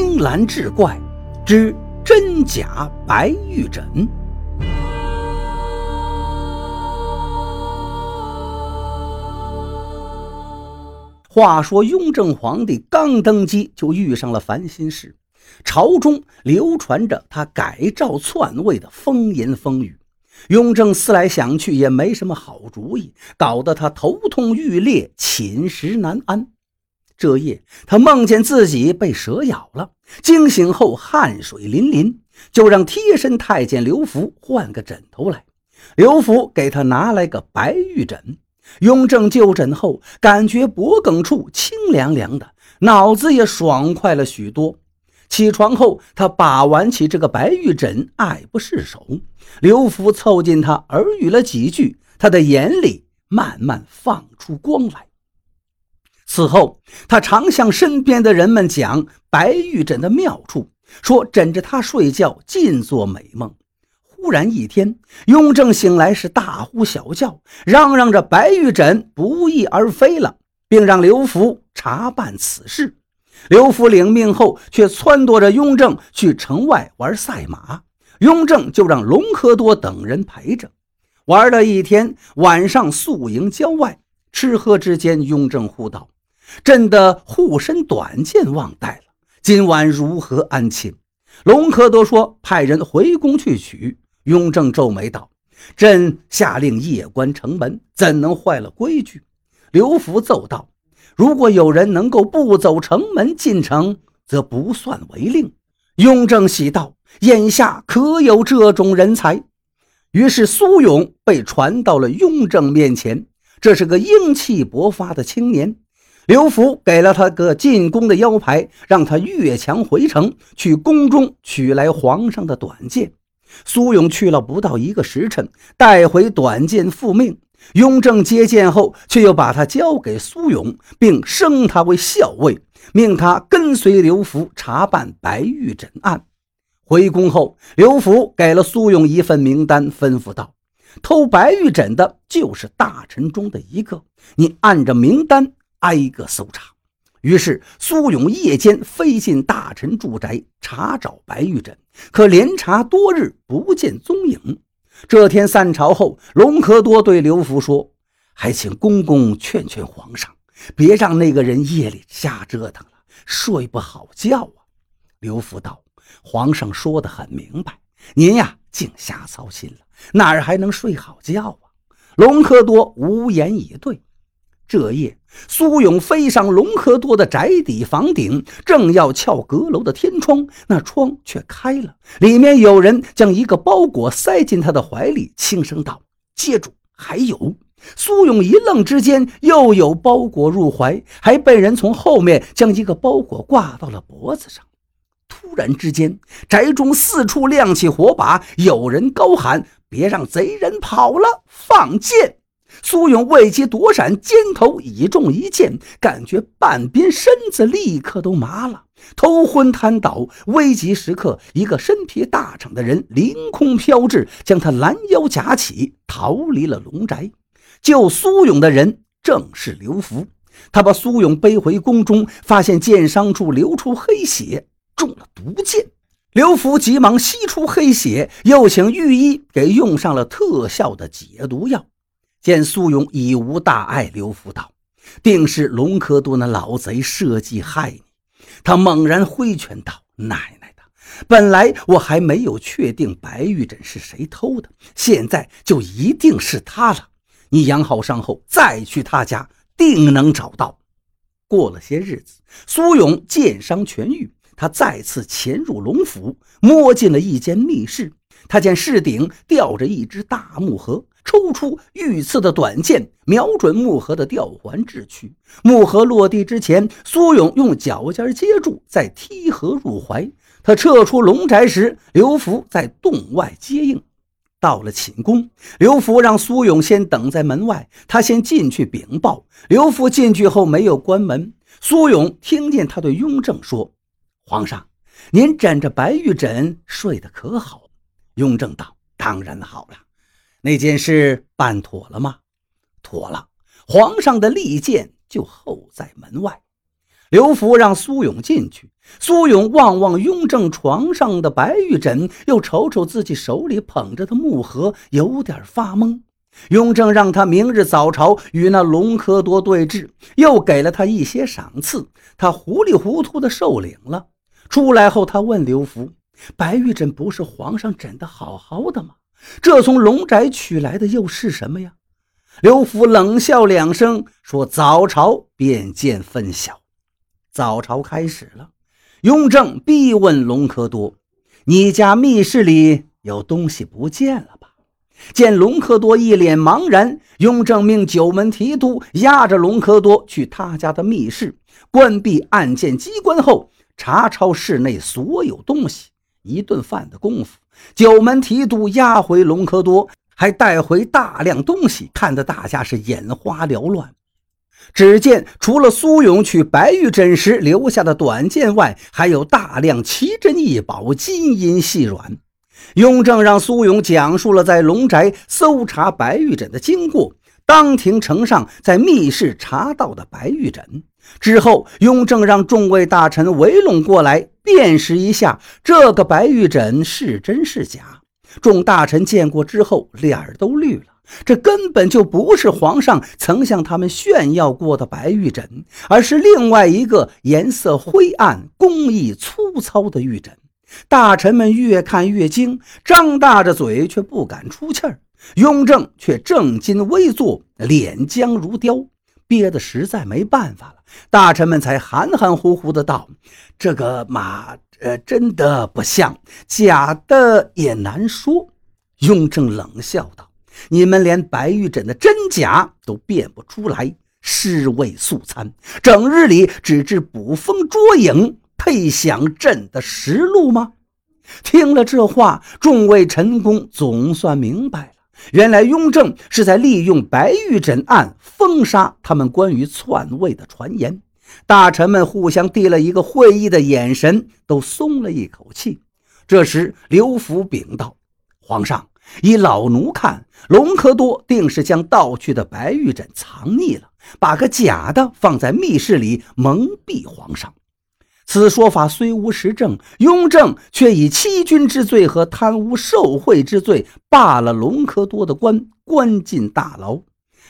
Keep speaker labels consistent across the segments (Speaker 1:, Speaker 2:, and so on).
Speaker 1: 青蓝志怪之真假白玉枕。话说雍正皇帝刚登基，就遇上了烦心事，朝中流传着他改诏篡位的风言风语。雍正思来想去，也没什么好主意，搞得他头痛欲裂，寝食难安。这夜，他梦见自己被蛇咬了，惊醒后汗水淋淋，就让贴身太监刘福换个枕头来。刘福给他拿来个白玉枕。雍正就枕后，感觉脖颈处清凉凉的，脑子也爽快了许多。起床后，他把玩起这个白玉枕，爱不释手。刘福凑近他耳语了几句，他的眼里慢慢放出光来。此后，他常向身边的人们讲白玉枕的妙处，说枕着它睡觉尽做美梦。忽然一天，雍正醒来是大呼小叫，嚷嚷着白玉枕不翼而飞了，并让刘福查办此事。刘福领命后，却撺掇着雍正去城外玩赛马，雍正就让隆科多等人陪着。玩了一天，晚上宿营郊外，吃喝之间，雍正呼道。朕的护身短剑忘带了，今晚如何安寝？隆科多说：“派人回宫去取。”雍正皱眉道：“朕下令夜关城门，怎能坏了规矩？”刘福奏道：“如果有人能够不走城门进城，则不算违令。”雍正喜道：“眼下可有这种人才？”于是苏勇被传到了雍正面前。这是个英气勃发的青年。刘福给了他个进宫的腰牌，让他越墙回城，去宫中取来皇上的短剑。苏勇去了不到一个时辰，带回短剑复命。雍正接见后，却又把他交给苏勇，并升他为校尉，命他跟随刘福查办白玉枕案。回宫后，刘福给了苏勇一份名单，吩咐道：“偷白玉枕的就是大臣中的一个，你按着名单。”挨个搜查，于是苏勇夜间飞进大臣住宅查找白玉枕，可连查多日不见踪影。这天散朝后，隆科多对刘福说：“还请公公劝劝皇上，别让那个人夜里瞎折腾了，睡不好觉啊。”刘福道：“皇上说的很明白，您呀净瞎操心了，哪儿还能睡好觉啊？”隆科多无言以对。这夜，苏勇飞上隆科多的宅邸房顶，正要撬阁楼的天窗，那窗却开了，里面有人将一个包裹塞进他的怀里，轻声道：“接住！”还有，苏勇一愣之间，又有包裹入怀，还被人从后面将一个包裹挂到了脖子上。突然之间，宅中四处亮起火把，有人高喊：“别让贼人跑了！放箭！”苏勇未及躲闪，肩头已中一箭，感觉半边身子立刻都麻了，头昏瘫倒。危急时刻，一个身披大氅的人凌空飘至，将他拦腰夹起，逃离了龙宅。救苏勇的人正是刘福，他把苏勇背回宫中，发现箭伤处流出黑血，中了毒箭。刘福急忙吸出黑血，又请御医给用上了特效的解毒药。见苏勇已无大碍，刘福道：“定是隆科多那老贼设计害你。”他猛然挥拳道：“奶奶的！本来我还没有确定白玉枕是谁偷的，现在就一定是他了。你养好伤后再去他家，定能找到。”过了些日子，苏勇箭伤痊愈，他再次潜入龙府，摸进了一间密室。他见室顶吊着一只大木盒。抽出御赐的短剑，瞄准木盒的吊环掷去。木盒落地之前，苏勇用脚尖接住，再踢盒入怀。他撤出龙宅时，刘福在洞外接应。到了寝宫，刘福让苏勇先等在门外，他先进去禀报。刘福进去后没有关门，苏勇听见他对雍正说：“皇上，您枕着白玉枕睡得可好？”雍正道：“当然好了。”那件事办妥了吗？妥了，皇上的利剑就候在门外。刘福让苏勇进去。苏勇望望雍正床上的白玉枕，又瞅瞅自己手里捧着的木盒，有点发懵。雍正让他明日早朝与那隆科多对峙，又给了他一些赏赐，他糊里糊涂的受领了。出来后，他问刘福：“白玉枕不是皇上枕的好好的吗？这从龙宅取来的又是什么呀？”刘福冷笑两声，说：“早朝便见分晓。”早朝开始了。雍正逼问隆科多：“你家密室里有东西不见了吧？”见隆科多一脸茫然，雍正命九门提督押着隆科多去他家的密室，关闭案件机关后，查抄室内所有东西。一顿饭的功夫，九门提督押回隆科多，还带回大量东西，看得大家是眼花缭乱。只见除了苏勇去白玉枕时留下的短剑外，还有大量奇珍异宝、金银细软。雍正让苏勇讲述了在龙宅搜查白玉枕的经过，当庭呈上在密室查到的白玉枕。之后，雍正让众位大臣围拢过来，辨识一下这个白玉枕是真是假。众大臣见过之后，脸儿都绿了。这根本就不是皇上曾向他们炫耀过的白玉枕，而是另外一个颜色灰暗、工艺粗糙的玉枕。大臣们越看越惊，张大着嘴却不敢出气儿。雍正却正襟危坐，脸僵如雕，憋得实在没办法了。大臣们才含含糊糊的道：“这个马，呃，真的不像，假的也难说。”雍正冷笑道。你们连白玉枕的真假都辨不出来，尸位素餐，整日里只知捕风捉影，配享朕的实录吗？听了这话，众位臣工总算明白了，原来雍正是在利用白玉枕案封杀他们关于篡位的传言。大臣们互相递了一个会意的眼神，都松了一口气。这时，刘福禀道：“皇上。”以老奴看，隆科多定是将盗去的白玉枕藏匿了，把个假的放在密室里蒙蔽皇上。此说法虽无实证，雍正却以欺君之罪和贪污受贿之罪罢了隆科多的官，关进大牢。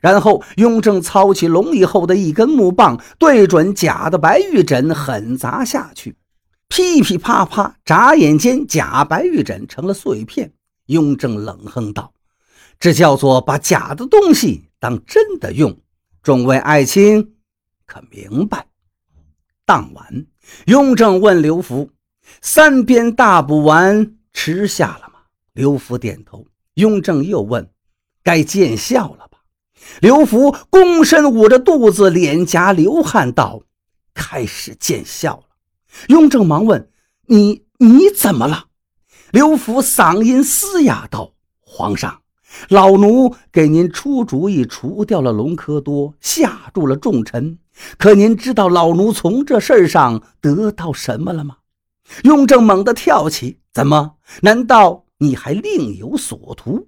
Speaker 1: 然后，雍正操起龙椅后的一根木棒，对准假的白玉枕狠砸下去，噼噼啪啪，眨眼间，假白玉枕成了碎片。雍正冷哼道：“这叫做把假的东西当真的用。”众位爱卿可明白？当晚，雍正问刘福：“三鞭大补丸吃下了吗？”刘福点头。雍正又问：“该见效了吧？”刘福躬身捂着肚子，脸颊流汗道：“开始见效了。”雍正忙问：“你你怎么了？”刘福嗓音嘶哑道：“皇上，老奴给您出主意，除掉了隆科多，吓住了众臣。可您知道老奴从这事儿上得到什么了吗？”雍正猛地跳起：“怎么？难道你还另有所图？”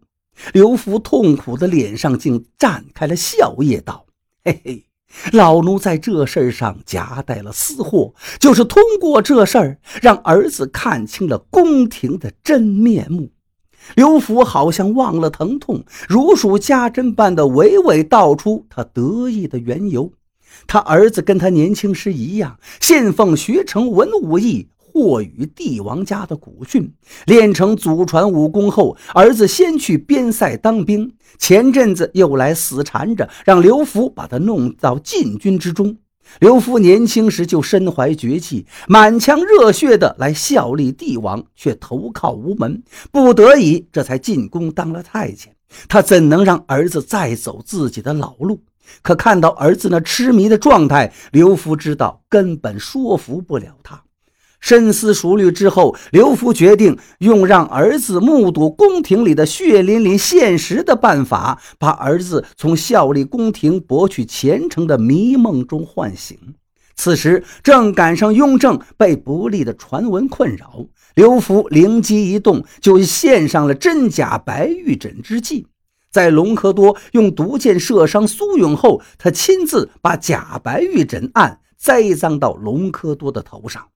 Speaker 1: 刘福痛苦的脸上竟绽开了笑靥，道：“嘿嘿。”老奴在这事儿上夹带了私货，就是通过这事儿让儿子看清了宫廷的真面目。刘福好像忘了疼痛，如数家珍般的娓娓道出他得意的缘由。他儿子跟他年轻时一样，信奉学成文武艺。获与帝王家的古训，练成祖传武功后，儿子先去边塞当兵，前阵子又来死缠着，让刘福把他弄到禁军之中。刘夫年轻时就身怀绝技，满腔热血的来效力帝王，却投靠无门，不得已这才进宫当了太监。他怎能让儿子再走自己的老路？可看到儿子那痴迷的状态，刘夫知道根本说服不了他。深思熟虑之后，刘福决定用让儿子目睹宫廷里的血淋淋现实的办法，把儿子从效力宫廷、博取前程的迷梦中唤醒。此时正赶上雍正被不利的传闻困扰，刘福灵机一动，就献上了真假白玉枕之计。在隆科多用毒箭射伤苏勇后，他亲自把假白玉枕案栽赃到隆科多的头上。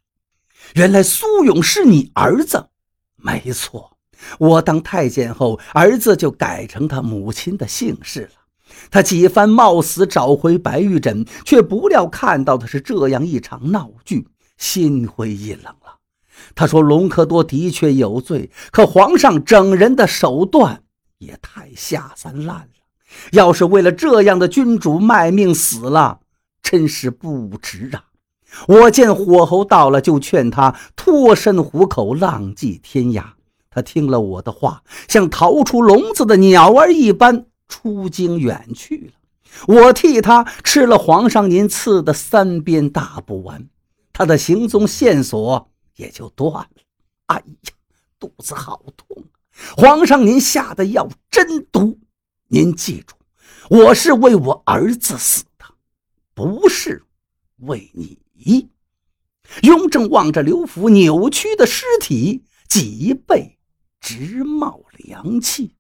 Speaker 1: 原来苏勇是你儿子，没错。我当太监后，儿子就改成他母亲的姓氏了。他几番冒死找回白玉枕，却不料看到的是这样一场闹剧，心灰意冷了。他说：“隆科多的确有罪，可皇上整人的手段也太下三滥了。要是为了这样的君主卖命死了，真是不值啊！”我见火候到了，就劝他脱身虎口，浪迹天涯。他听了我的话，像逃出笼子的鸟儿一般出京远去了。我替他吃了皇上您赐的三鞭大补丸，他的行踪线索也就断了。哎呀，肚子好痛！皇上您下的药真毒，您记住，我是为我儿子死的，不是为你。雍正望着刘福扭曲的尸体，脊背直冒凉气。